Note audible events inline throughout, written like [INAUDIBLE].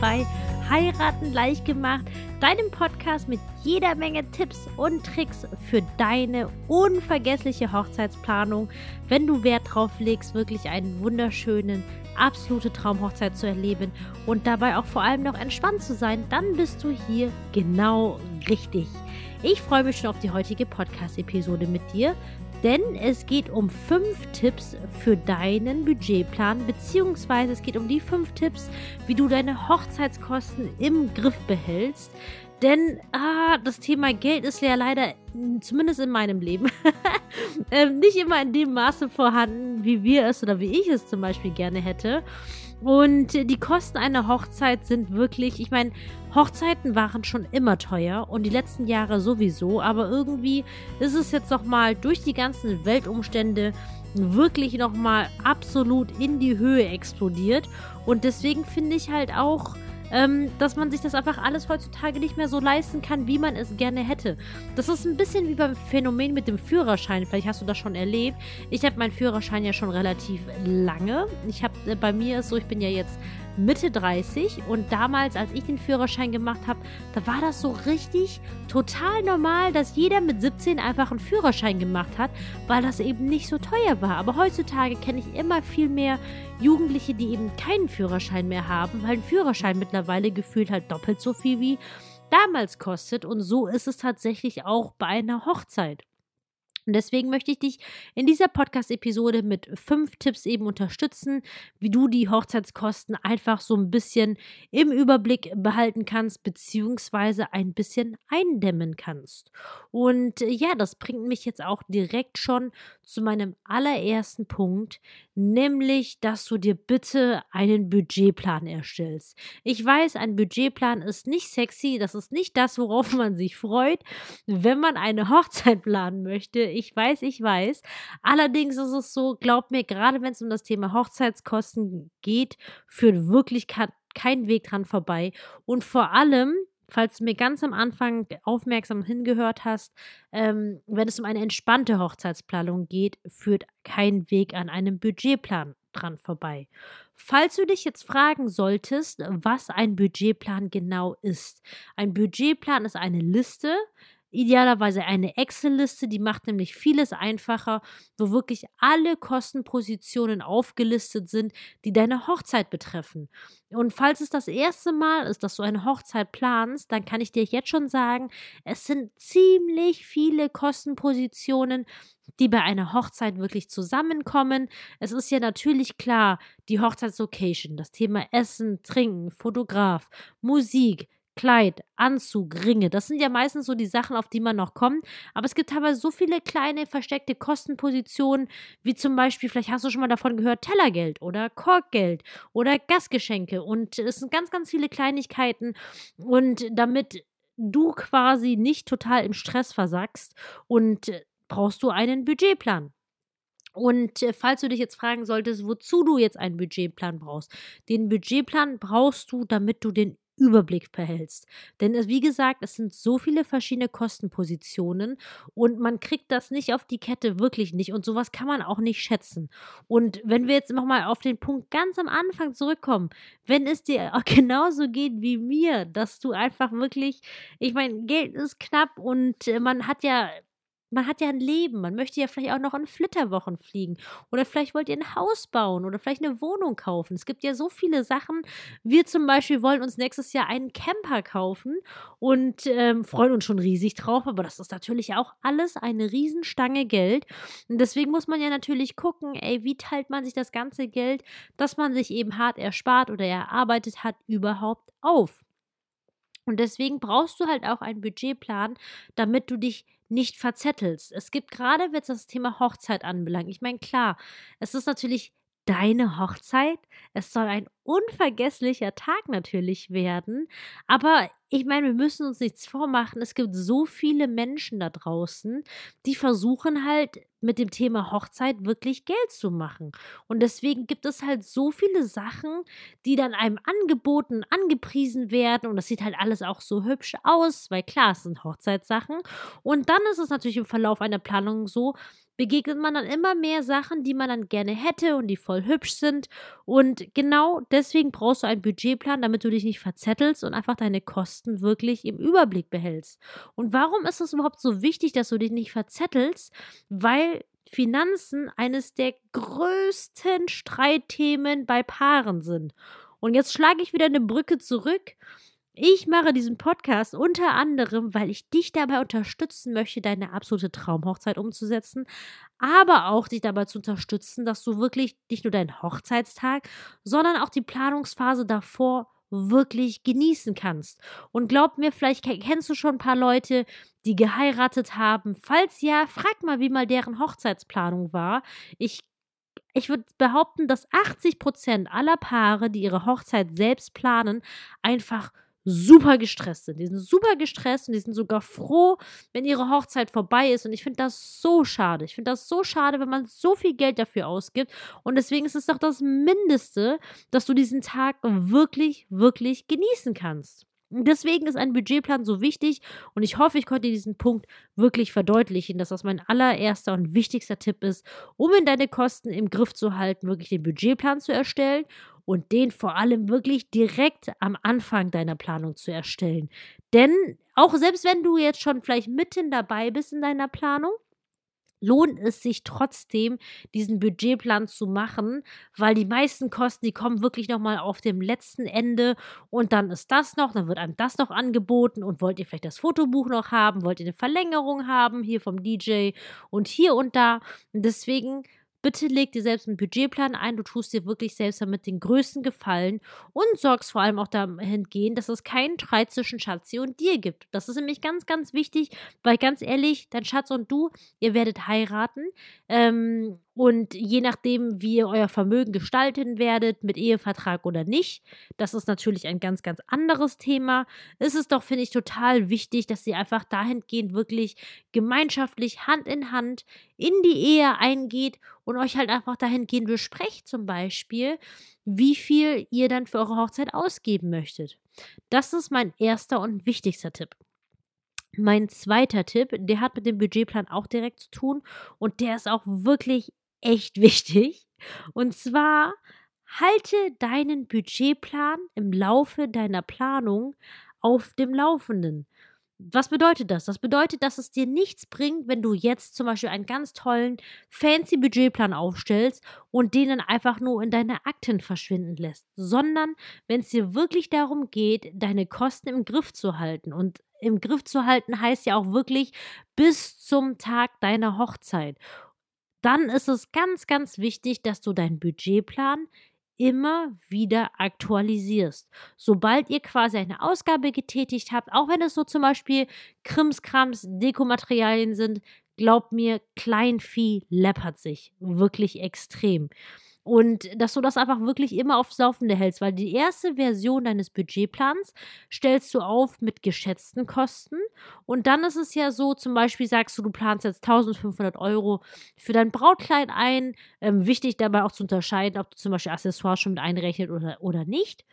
bei Heiraten leicht gemacht, deinem Podcast mit jeder Menge Tipps und Tricks für deine unvergessliche Hochzeitsplanung, wenn du Wert drauf legst, wirklich einen wunderschönen, absolute Traumhochzeit zu erleben und dabei auch vor allem noch entspannt zu sein, dann bist du hier genau richtig. Ich freue mich schon auf die heutige Podcast-Episode mit dir denn es geht um fünf Tipps für deinen Budgetplan, beziehungsweise es geht um die fünf Tipps, wie du deine Hochzeitskosten im Griff behältst. Denn ah, das Thema Geld ist ja leider, zumindest in meinem Leben, [LAUGHS] ähm, nicht immer in dem Maße vorhanden, wie wir es oder wie ich es zum Beispiel gerne hätte. Und die Kosten einer Hochzeit sind wirklich, ich meine, Hochzeiten waren schon immer teuer und die letzten Jahre sowieso, aber irgendwie ist es jetzt nochmal durch die ganzen Weltumstände wirklich nochmal absolut in die Höhe explodiert. Und deswegen finde ich halt auch, ähm, dass man sich das einfach alles heutzutage nicht mehr so leisten kann, wie man es gerne hätte. Das ist ein bisschen wie beim Phänomen mit dem Führerschein. Vielleicht hast du das schon erlebt. Ich habe meinen Führerschein ja schon relativ lange. Ich habe äh, bei mir ist so, ich bin ja jetzt Mitte 30 und damals, als ich den Führerschein gemacht habe, da war das so richtig total normal, dass jeder mit 17 einfach einen Führerschein gemacht hat, weil das eben nicht so teuer war. Aber heutzutage kenne ich immer viel mehr Jugendliche, die eben keinen Führerschein mehr haben, weil ein Führerschein mittlerweile gefühlt halt doppelt so viel wie damals kostet und so ist es tatsächlich auch bei einer Hochzeit. Und deswegen möchte ich dich in dieser Podcast-Episode mit fünf Tipps eben unterstützen, wie du die Hochzeitskosten einfach so ein bisschen im Überblick behalten kannst, beziehungsweise ein bisschen eindämmen kannst. Und äh, ja, das bringt mich jetzt auch direkt schon zu meinem allerersten Punkt, nämlich, dass du dir bitte einen Budgetplan erstellst. Ich weiß, ein Budgetplan ist nicht sexy, das ist nicht das, worauf man sich freut, wenn man eine Hochzeit planen möchte ich weiß, ich weiß. Allerdings ist es so, glaub mir, gerade wenn es um das Thema Hochzeitskosten geht, führt wirklich kein Weg dran vorbei. Und vor allem, falls du mir ganz am Anfang aufmerksam hingehört hast, ähm, wenn es um eine entspannte Hochzeitsplanung geht, führt kein Weg an einem Budgetplan dran vorbei. Falls du dich jetzt fragen solltest, was ein Budgetplan genau ist. Ein Budgetplan ist eine Liste, Idealerweise eine Excel-Liste, die macht nämlich vieles einfacher, wo wirklich alle Kostenpositionen aufgelistet sind, die deine Hochzeit betreffen. Und falls es das erste Mal ist, dass du eine Hochzeit planst, dann kann ich dir jetzt schon sagen, es sind ziemlich viele Kostenpositionen, die bei einer Hochzeit wirklich zusammenkommen. Es ist ja natürlich klar, die Hochzeitslocation, das Thema Essen, Trinken, Fotograf, Musik, Kleid, Anzug, Ringe. Das sind ja meistens so die Sachen, auf die man noch kommt. Aber es gibt aber so viele kleine versteckte Kostenpositionen, wie zum Beispiel, vielleicht hast du schon mal davon gehört, Tellergeld oder Korkgeld oder Gastgeschenke. Und es sind ganz, ganz viele Kleinigkeiten. Und damit du quasi nicht total im Stress versackst und brauchst du einen Budgetplan. Und äh, falls du dich jetzt fragen solltest, wozu du jetzt einen Budgetplan brauchst, den Budgetplan brauchst du, damit du den Überblick behältst. Denn es, wie gesagt, es sind so viele verschiedene Kostenpositionen und man kriegt das nicht auf die Kette, wirklich nicht. Und sowas kann man auch nicht schätzen. Und wenn wir jetzt nochmal auf den Punkt ganz am Anfang zurückkommen, wenn es dir [LAUGHS] auch genauso geht wie mir, dass du einfach wirklich, ich meine, Geld ist knapp und äh, man hat ja man hat ja ein Leben, man möchte ja vielleicht auch noch in Flitterwochen fliegen oder vielleicht wollt ihr ein Haus bauen oder vielleicht eine Wohnung kaufen. Es gibt ja so viele Sachen. Wir zum Beispiel wollen uns nächstes Jahr einen Camper kaufen und ähm, freuen uns schon riesig drauf, aber das ist natürlich auch alles eine Riesenstange Geld. Und deswegen muss man ja natürlich gucken, ey, wie teilt man sich das ganze Geld, das man sich eben hart erspart oder erarbeitet hat, überhaupt auf. Und deswegen brauchst du halt auch einen Budgetplan, damit du dich nicht verzettelst. Es gibt gerade, wenn es das Thema Hochzeit anbelangt, ich meine, klar, es ist natürlich deine Hochzeit. Es soll ein unvergesslicher Tag natürlich werden. Aber ich meine, wir müssen uns nichts vormachen. Es gibt so viele Menschen da draußen, die versuchen halt mit dem Thema Hochzeit wirklich Geld zu machen. Und deswegen gibt es halt so viele Sachen, die dann einem angeboten, angepriesen werden. Und das sieht halt alles auch so hübsch aus, weil klar, es sind Hochzeitssachen. Und dann ist es natürlich im Verlauf einer Planung so, begegnet man dann immer mehr Sachen, die man dann gerne hätte und die voll hübsch sind. Und genau deswegen brauchst du einen Budgetplan, damit du dich nicht verzettelst und einfach deine Kosten wirklich im Überblick behältst. Und warum ist es überhaupt so wichtig, dass du dich nicht verzettelst? Weil Finanzen eines der größten Streitthemen bei Paaren sind. Und jetzt schlage ich wieder eine Brücke zurück ich mache diesen Podcast unter anderem, weil ich dich dabei unterstützen möchte, deine absolute Traumhochzeit umzusetzen, aber auch dich dabei zu unterstützen, dass du wirklich nicht nur deinen Hochzeitstag, sondern auch die Planungsphase davor wirklich genießen kannst. Und glaub mir, vielleicht kennst du schon ein paar Leute, die geheiratet haben. Falls ja, frag mal, wie mal deren Hochzeitsplanung war. Ich ich würde behaupten, dass 80 Prozent aller Paare, die ihre Hochzeit selbst planen, einfach super gestresst sind. Die sind super gestresst und die sind sogar froh, wenn ihre Hochzeit vorbei ist. Und ich finde das so schade. Ich finde das so schade, wenn man so viel Geld dafür ausgibt. Und deswegen ist es doch das Mindeste, dass du diesen Tag wirklich, wirklich genießen kannst. Deswegen ist ein Budgetplan so wichtig und ich hoffe, ich konnte diesen Punkt wirklich verdeutlichen, dass das mein allererster und wichtigster Tipp ist, um in deine Kosten im Griff zu halten, wirklich den Budgetplan zu erstellen und den vor allem wirklich direkt am Anfang deiner Planung zu erstellen. Denn auch selbst wenn du jetzt schon vielleicht mitten dabei bist in deiner Planung, lohnt es sich trotzdem, diesen Budgetplan zu machen, weil die meisten Kosten, die kommen wirklich nochmal auf dem letzten Ende und dann ist das noch, dann wird einem das noch angeboten und wollt ihr vielleicht das Fotobuch noch haben, wollt ihr eine Verlängerung haben hier vom DJ und hier und da. Und deswegen Bitte leg dir selbst einen Budgetplan ein. Du tust dir wirklich selbst damit den größten Gefallen und sorgst vor allem auch dahingehend, dass es keinen Streit zwischen Schatzi und dir gibt. Das ist nämlich ganz, ganz wichtig, weil ganz ehrlich, dein Schatz und du, ihr werdet heiraten. Ähm, und je nachdem, wie ihr euer Vermögen gestalten werdet, mit Ehevertrag oder nicht, das ist natürlich ein ganz, ganz anderes Thema, ist es doch, finde ich, total wichtig, dass ihr einfach dahingehend wirklich gemeinschaftlich Hand in Hand in die Ehe eingeht und euch halt einfach dahingehend besprecht, zum Beispiel, wie viel ihr dann für eure Hochzeit ausgeben möchtet. Das ist mein erster und wichtigster Tipp. Mein zweiter Tipp, der hat mit dem Budgetplan auch direkt zu tun und der ist auch wirklich echt [LAUGHS] wichtig. Und zwar halte deinen Budgetplan im Laufe deiner Planung auf dem Laufenden. Was bedeutet das? Das bedeutet, dass es dir nichts bringt, wenn du jetzt zum Beispiel einen ganz tollen, fancy Budgetplan aufstellst und den dann einfach nur in deine Akten verschwinden lässt, sondern wenn es dir wirklich darum geht, deine Kosten im Griff zu halten. Und im Griff zu halten heißt ja auch wirklich bis zum Tag deiner Hochzeit dann ist es ganz, ganz wichtig, dass du deinen Budgetplan immer wieder aktualisierst. Sobald ihr quasi eine Ausgabe getätigt habt, auch wenn es so zum Beispiel Krimskrams, Dekomaterialien sind, glaubt mir, Kleinvieh läppert sich wirklich extrem. Und dass du das einfach wirklich immer aufs Laufende hältst, weil die erste Version deines Budgetplans stellst du auf mit geschätzten Kosten. Und dann ist es ja so, zum Beispiel sagst du, du planst jetzt 1500 Euro für dein Brautkleid ein. Ähm, wichtig dabei auch zu unterscheiden, ob du zum Beispiel Accessoires schon mit einrechnet oder, oder nicht.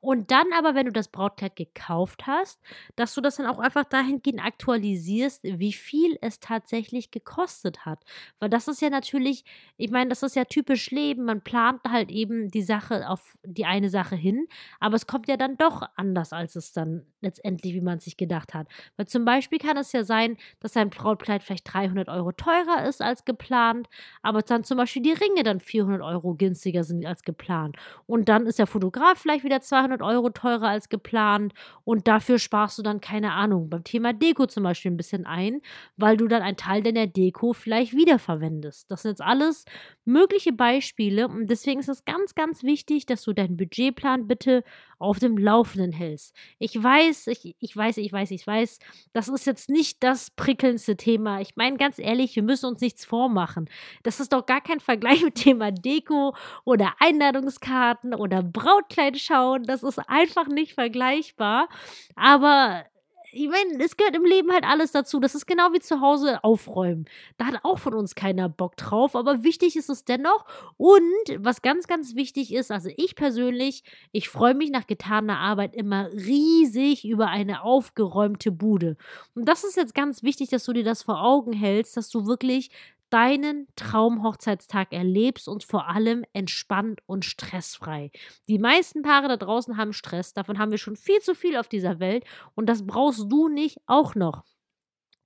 Und dann aber, wenn du das Brautkleid gekauft hast, dass du das dann auch einfach dahingehend aktualisierst, wie viel es tatsächlich gekostet hat. Weil das ist ja natürlich, ich meine, das ist ja typisch Leben. Man plant halt eben die Sache auf die eine Sache hin, aber es kommt ja dann doch anders, als es dann letztendlich, wie man sich gedacht hat. Weil zum Beispiel kann es ja sein, dass ein Brautkleid vielleicht 300 Euro teurer ist als geplant, aber dann zum Beispiel die Ringe dann 400 Euro günstiger sind als geplant. Und dann ist der Fotograf vielleicht wieder 200 200 Euro teurer als geplant und dafür sparst du dann, keine Ahnung, beim Thema Deko zum Beispiel ein bisschen ein, weil du dann einen Teil deiner Deko vielleicht wiederverwendest. Das sind jetzt alles mögliche Beispiele und deswegen ist es ganz, ganz wichtig, dass du deinen Budgetplan bitte auf dem Laufenden hältst. Ich weiß, ich, ich weiß, ich weiß, ich weiß, das ist jetzt nicht das prickelndste Thema. Ich meine, ganz ehrlich, wir müssen uns nichts vormachen. Das ist doch gar kein Vergleich [LAUGHS] mit Thema Deko oder Einladungskarten oder Brautkleid schauen. Das ist einfach nicht vergleichbar. Aber ich meine, es gehört im Leben halt alles dazu. Das ist genau wie zu Hause aufräumen. Da hat auch von uns keiner Bock drauf, aber wichtig ist es dennoch. Und was ganz, ganz wichtig ist, also ich persönlich, ich freue mich nach getaner Arbeit immer riesig über eine aufgeräumte Bude. Und das ist jetzt ganz wichtig, dass du dir das vor Augen hältst, dass du wirklich deinen Traumhochzeitstag erlebst und vor allem entspannt und stressfrei. Die meisten Paare da draußen haben Stress, davon haben wir schon viel zu viel auf dieser Welt und das brauchst du nicht auch noch.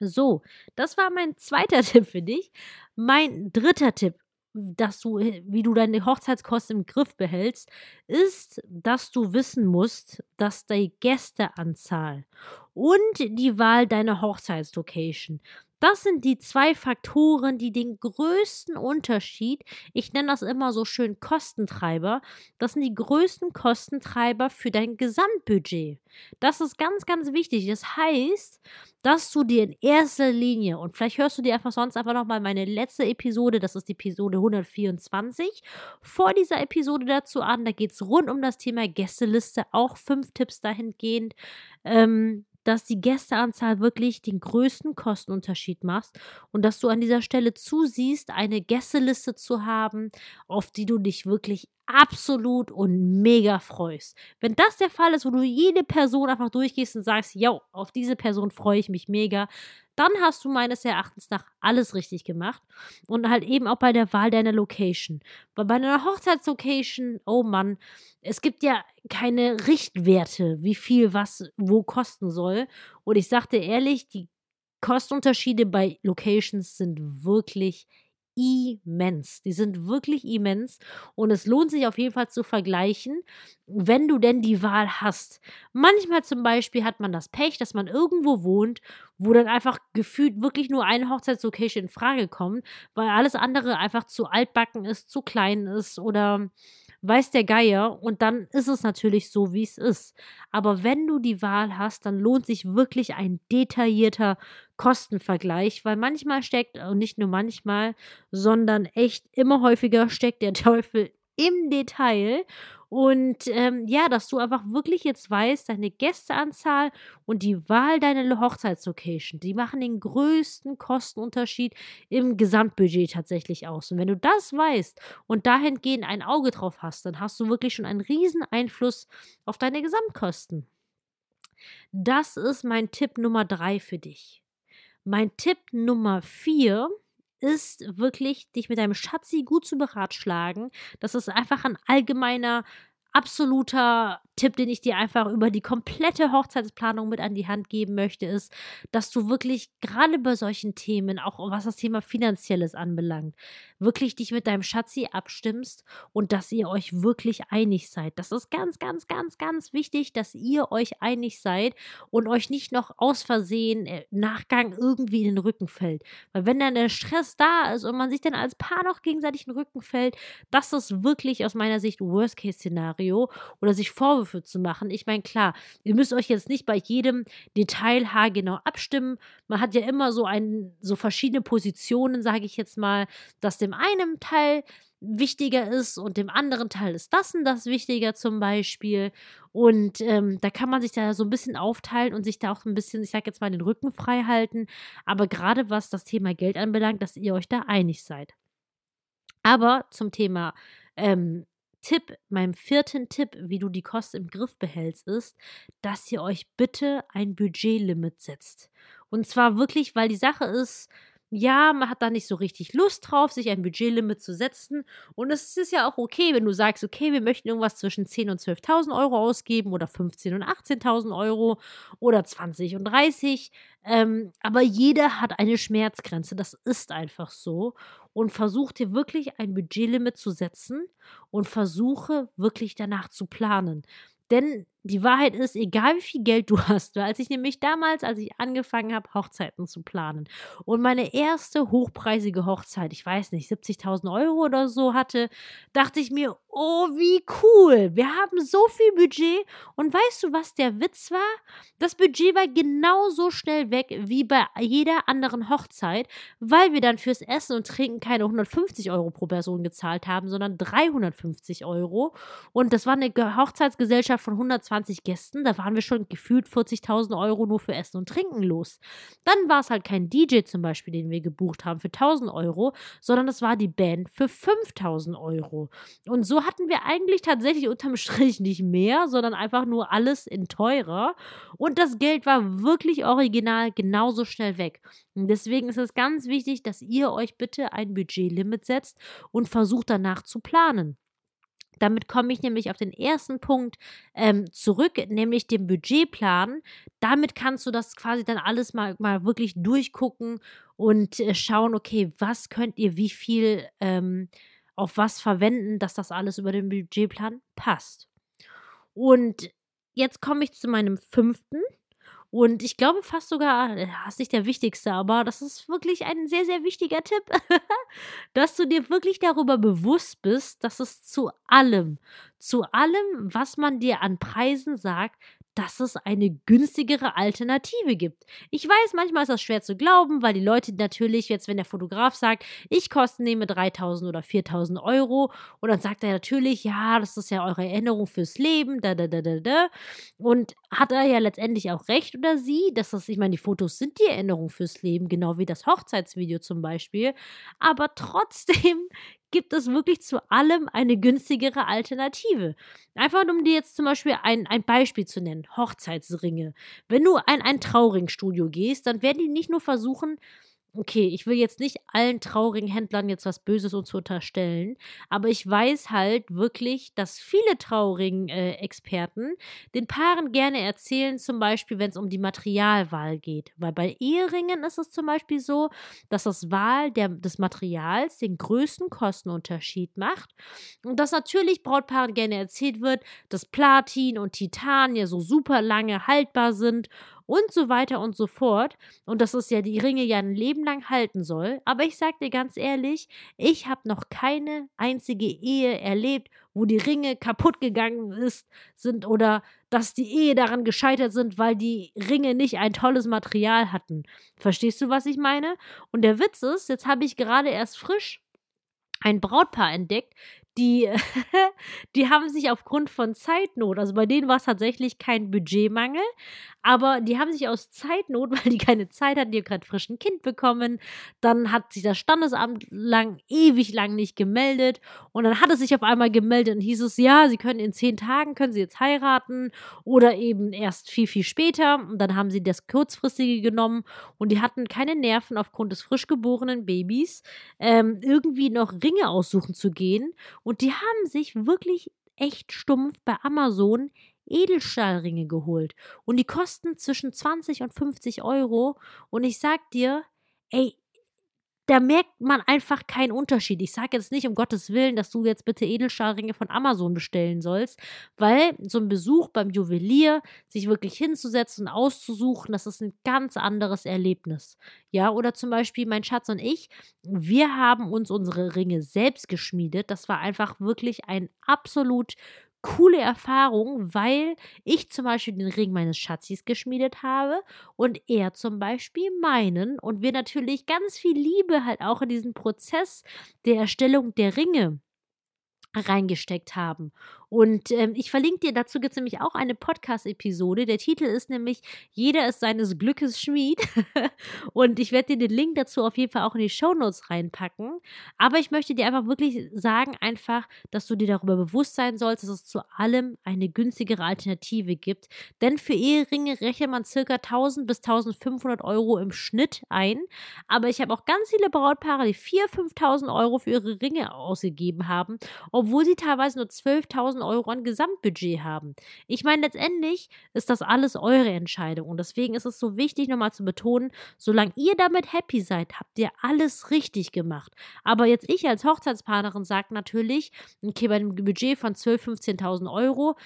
So, das war mein zweiter [LAUGHS] Tipp für dich. Mein dritter Tipp, dass du, wie du deine Hochzeitskosten im Griff behältst, ist, dass du wissen musst, dass die Gästeanzahl und die Wahl deiner Hochzeitslocation, das sind die zwei Faktoren, die den größten Unterschied, ich nenne das immer so schön Kostentreiber, das sind die größten Kostentreiber für dein Gesamtbudget. Das ist ganz, ganz wichtig. Das heißt, dass du dir in erster Linie, und vielleicht hörst du dir einfach sonst einfach nochmal meine letzte Episode, das ist die Episode 124, vor dieser Episode dazu an. Da geht es rund um das Thema Gästeliste, auch fünf Tipps dahingehend. Ähm, dass die Gästeanzahl wirklich den größten Kostenunterschied macht und dass du an dieser Stelle zusiehst, eine Gästeliste zu haben, auf die du dich wirklich absolut und mega freust. Wenn das der Fall ist, wo du jede Person einfach durchgehst und sagst, ja, auf diese Person freue ich mich mega, dann hast du meines Erachtens nach alles richtig gemacht. Und halt eben auch bei der Wahl deiner Location. Weil bei einer Hochzeitslocation, oh Mann, es gibt ja keine Richtwerte, wie viel was wo kosten soll. Und ich sagte ehrlich, die Kostenunterschiede bei Locations sind wirklich immens. Die sind wirklich immens und es lohnt sich auf jeden Fall zu vergleichen, wenn du denn die Wahl hast. Manchmal zum Beispiel hat man das Pech, dass man irgendwo wohnt, wo dann einfach gefühlt wirklich nur eine Hochzeitslocation in Frage kommt, weil alles andere einfach zu altbacken ist, zu klein ist oder weiß der Geier und dann ist es natürlich so, wie es ist. Aber wenn du die Wahl hast, dann lohnt sich wirklich ein detaillierter Kostenvergleich, weil manchmal steckt, und nicht nur manchmal, sondern echt immer häufiger steckt der [LAUGHS] Teufel im Detail. Und ähm, ja, dass du einfach wirklich jetzt weißt, deine Gästeanzahl und die Wahl deiner Hochzeitslocation, die machen den größten Kostenunterschied im Gesamtbudget tatsächlich aus. Und wenn du das weißt und dahingehend ein Auge drauf hast, dann hast du wirklich schon einen riesen Einfluss auf deine Gesamtkosten. Das ist mein Tipp Nummer drei für dich. Mein Tipp Nummer vier ist wirklich, dich mit deinem Schatzi gut zu beratschlagen. Das ist einfach ein allgemeiner, absoluter Tipp, den ich dir einfach über die komplette Hochzeitsplanung mit an die Hand geben möchte, ist, dass du wirklich gerade bei solchen Themen, auch was das Thema Finanzielles anbelangt, wirklich dich mit deinem Schatzi abstimmst und dass ihr euch wirklich einig seid. Das ist ganz, ganz, ganz, ganz wichtig, dass ihr euch einig seid und euch nicht noch aus Versehen im Nachgang irgendwie in den Rücken fällt. Weil wenn dann der Stress da ist und man sich dann als Paar noch gegenseitig in den Rücken fällt, das ist wirklich aus meiner Sicht Worst-Case-Szenario oder sich Vorwürfe Vorwürfe zu machen. Ich meine, klar, ihr müsst euch jetzt nicht bei jedem Detail haargenau abstimmen. Man hat ja immer so ein, so verschiedene Positionen, sage ich jetzt mal, dass dem einen Teil wichtiger ist und dem anderen Teil ist das und das wichtiger zum Beispiel. Und ähm, da kann man sich da so ein bisschen aufteilen und sich da auch ein bisschen, ich sage jetzt mal, den Rücken frei halten. Aber gerade was das Thema Geld anbelangt, dass ihr euch da einig seid. Aber zum Thema ähm, Tipp, meinem vierten Tipp, wie du die Kosten im Griff behältst, ist, dass ihr euch bitte ein Budgetlimit setzt. Und zwar wirklich, weil die Sache ist, ja, man hat da nicht so richtig Lust drauf, sich ein Budgetlimit zu setzen. Und es ist ja auch okay, wenn du sagst, okay, wir möchten irgendwas zwischen 10.000 und 12.000 Euro ausgeben oder 15.000 und 18.000 Euro oder 20 und 30. Ähm, aber jeder hat eine Schmerzgrenze. Das ist einfach so. Und versuch dir wirklich ein Budgetlimit zu setzen und versuche wirklich danach zu planen. Denn die Wahrheit ist, egal wie viel Geld du hast, als ich nämlich damals, als ich angefangen habe, Hochzeiten zu planen und meine erste hochpreisige Hochzeit, ich weiß nicht, 70.000 Euro oder so hatte, dachte ich mir, oh, wie cool, wir haben so viel Budget. Und weißt du, was der Witz war? Das Budget war genauso schnell weg wie bei jeder anderen Hochzeit, weil wir dann fürs Essen und Trinken keine 150 Euro pro Person gezahlt haben, sondern 350 Euro. Und das war eine Hochzeitsgesellschaft von 120 20 Gästen, da waren wir schon gefühlt 40.000 Euro nur für Essen und Trinken los. Dann war es halt kein DJ zum Beispiel, den wir gebucht haben für 1.000 Euro, sondern es war die Band für 5.000 Euro. Und so hatten wir eigentlich tatsächlich unterm Strich nicht mehr, sondern einfach nur alles in teurer. Und das Geld war wirklich original genauso schnell weg. Und deswegen ist es ganz wichtig, dass ihr euch bitte ein Budgetlimit setzt und versucht danach zu planen. Damit komme ich nämlich auf den ersten Punkt ähm, zurück, nämlich den Budgetplan. Damit kannst du das quasi dann alles mal, mal wirklich durchgucken und äh, schauen, okay, was könnt ihr wie viel ähm, auf was verwenden, dass das alles über den Budgetplan passt. Und jetzt komme ich zu meinem fünften und ich glaube fast sogar, das ist nicht der wichtigste, aber das ist wirklich ein sehr, sehr wichtiger Tipp, [LAUGHS] dass du dir wirklich darüber bewusst bist, dass es zu allem, zu allem, was man dir an Preisen sagt, dass es eine günstigere Alternative gibt. Ich weiß, manchmal ist das schwer zu glauben, weil die Leute natürlich, jetzt wenn der Fotograf sagt, ich koste nehme 3000 oder 4000 Euro und dann sagt er natürlich, ja, das ist ja eure Erinnerung fürs Leben, da, da, da, da, da. Und hat er ja letztendlich auch recht oder sie, dass das, ich meine, die Fotos sind die Erinnerung fürs Leben, genau wie das Hochzeitsvideo zum Beispiel. Aber trotzdem gibt es wirklich zu allem eine günstigere Alternative. Einfach um dir jetzt zum Beispiel ein, ein Beispiel zu nennen: Hochzeitsringe. Wenn du in ein Trauringstudio gehst, dann werden die nicht nur versuchen, okay, ich will jetzt nicht allen traurigen Händlern jetzt was Böses uns unterstellen, aber ich weiß halt wirklich, dass viele traurigen äh, Experten den Paaren gerne erzählen, zum Beispiel, wenn es um die Materialwahl geht. Weil bei Eheringen ist es zum Beispiel so, dass das Wahl der, des Materials den größten Kostenunterschied macht und dass natürlich Brautpaaren gerne erzählt wird, dass Platin und Titan ja so super lange haltbar sind und so weiter und so fort. Und dass es ja die Ringe ja ein Leben lang halten soll. Aber ich sag dir ganz ehrlich, ich habe noch keine einzige Ehe erlebt, wo die Ringe kaputt gegangen ist, sind oder dass die Ehe daran gescheitert sind, weil die Ringe nicht ein tolles Material hatten. Verstehst du, was ich meine? Und der Witz ist, jetzt habe ich gerade erst frisch ein Brautpaar entdeckt, die, [LAUGHS] die haben sich aufgrund von Zeitnot, also bei denen war es tatsächlich kein Budgetmangel, aber die haben sich aus Zeitnot, [LAUGHS] weil die keine Zeit hatten, die haben gerade frisch ein Kind bekommen, dann hat sich das Standesamt lang, ewig lang nicht gemeldet und dann hat es sich auf einmal gemeldet und hieß es, ja, sie können in zehn Tagen, können sie jetzt heiraten oder eben erst viel, viel später und dann haben sie das kurzfristige genommen und die hatten keine Nerven aufgrund des frisch geborenen Babys, ähm, irgendwie noch Ringe aussuchen zu gehen und die haben sich wirklich echt stumpf bei Amazon Edelstahlringe geholt. Und die kosten zwischen 20 und 50 Euro. Und ich sag dir, ey, da merkt man einfach keinen Unterschied. Ich sage jetzt nicht um Gottes Willen, dass du jetzt bitte Edelstahlringe von Amazon bestellen sollst, weil so ein Besuch beim Juwelier, sich wirklich hinzusetzen und auszusuchen, das ist ein ganz anderes Erlebnis. Ja, oder zum Beispiel mein Schatz und ich, wir haben uns unsere Ringe selbst geschmiedet. Das war einfach wirklich ein absolut coole Erfahrung, weil ich zum Beispiel den Ring meines Schatzis geschmiedet habe und er zum Beispiel meinen und wir natürlich ganz viel Liebe halt auch in diesen Prozess der Erstellung der Ringe reingesteckt haben. Und ähm, ich verlinke dir, dazu gibt es nämlich auch eine Podcast-Episode. Der Titel ist nämlich Jeder ist seines Glückes Schmied. [LAUGHS] und ich werde dir den Link dazu auf jeden Fall auch in die Show Notes reinpacken. Aber ich möchte dir einfach wirklich sagen, einfach, dass du dir darüber bewusst sein sollst, dass es zu allem eine günstigere Alternative gibt. Denn für Eheringe rechnet man circa 1000 bis 1500 Euro im Schnitt ein. Aber ich habe auch ganz viele Brautpaare, die 4.000, 5.000 Euro für ihre Ringe ausgegeben haben, obwohl sie teilweise nur 12.000 Euro an Gesamtbudget haben. Ich meine, letztendlich ist das alles eure Entscheidung und deswegen ist es so wichtig, nochmal zu betonen, solange ihr damit happy seid, habt ihr alles richtig gemacht. Aber jetzt ich als Hochzeitspartnerin sage natürlich, okay, bei einem Budget von 12.000, 15.000 Euro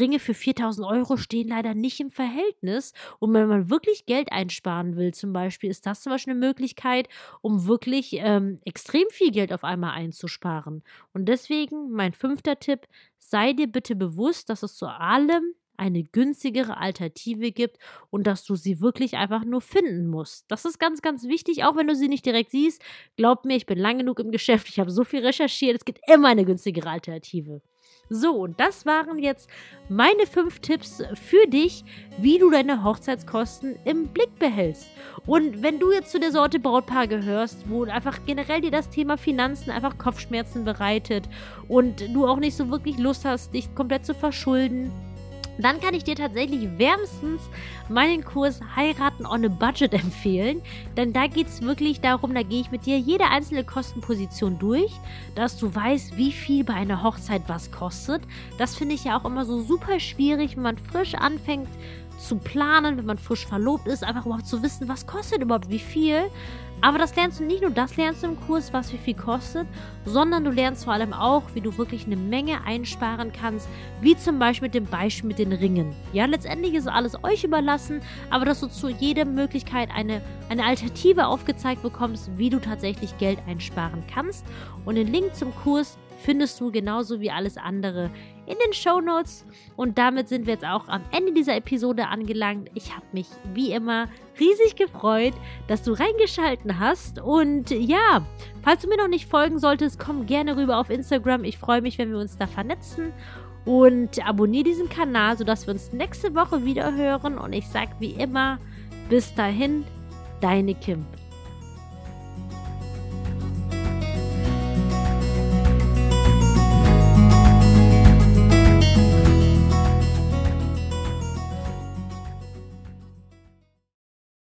Ringe für 4000 Euro stehen leider nicht im Verhältnis. Und wenn man wirklich Geld einsparen will, zum Beispiel, ist das zum Beispiel eine Möglichkeit, um wirklich ähm, extrem viel Geld auf einmal einzusparen. Und deswegen mein fünfter Tipp, sei dir bitte bewusst, dass es zu allem eine günstigere Alternative gibt und dass du sie wirklich einfach nur finden musst. Das ist ganz, ganz wichtig, auch wenn du sie nicht direkt siehst. Glaub mir, ich bin lang genug im Geschäft, ich habe so viel recherchiert, es gibt immer eine günstigere Alternative. So, und das waren jetzt meine fünf Tipps für dich, wie du deine Hochzeitskosten im Blick behältst. Und wenn du jetzt zu der Sorte Brautpaar gehörst, wo einfach generell dir das Thema Finanzen einfach Kopfschmerzen bereitet und du auch nicht so wirklich Lust hast, dich komplett zu verschulden, dann kann ich dir tatsächlich wärmstens meinen Kurs Heiraten on a Budget empfehlen. Denn da geht es wirklich darum, da gehe ich mit dir jede einzelne Kostenposition durch, dass du weißt, wie viel bei einer Hochzeit was kostet. Das finde ich ja auch immer so super schwierig, wenn man frisch anfängt zu planen, wenn man frisch verlobt ist, einfach überhaupt zu wissen, was kostet überhaupt wie viel. Aber das lernst du nicht nur das lernst du im Kurs, was wie viel kostet, sondern du lernst vor allem auch, wie du wirklich eine Menge einsparen kannst, wie zum Beispiel mit dem Beispiel mit den Ringen. Ja, letztendlich ist alles euch überlassen, aber dass du zu jeder Möglichkeit eine, eine Alternative aufgezeigt bekommst, wie du tatsächlich Geld einsparen kannst. Und den Link zum Kurs findest du genauso wie alles andere in den Show Notes. Und damit sind wir jetzt auch am Ende dieser Episode angelangt. Ich habe mich wie immer riesig gefreut, dass du reingeschalten hast. Und ja, falls du mir noch nicht folgen solltest, komm gerne rüber auf Instagram. Ich freue mich, wenn wir uns da vernetzen. Und abonniere diesen Kanal, sodass wir uns nächste Woche wieder hören. Und ich sage wie immer, bis dahin, deine Kim.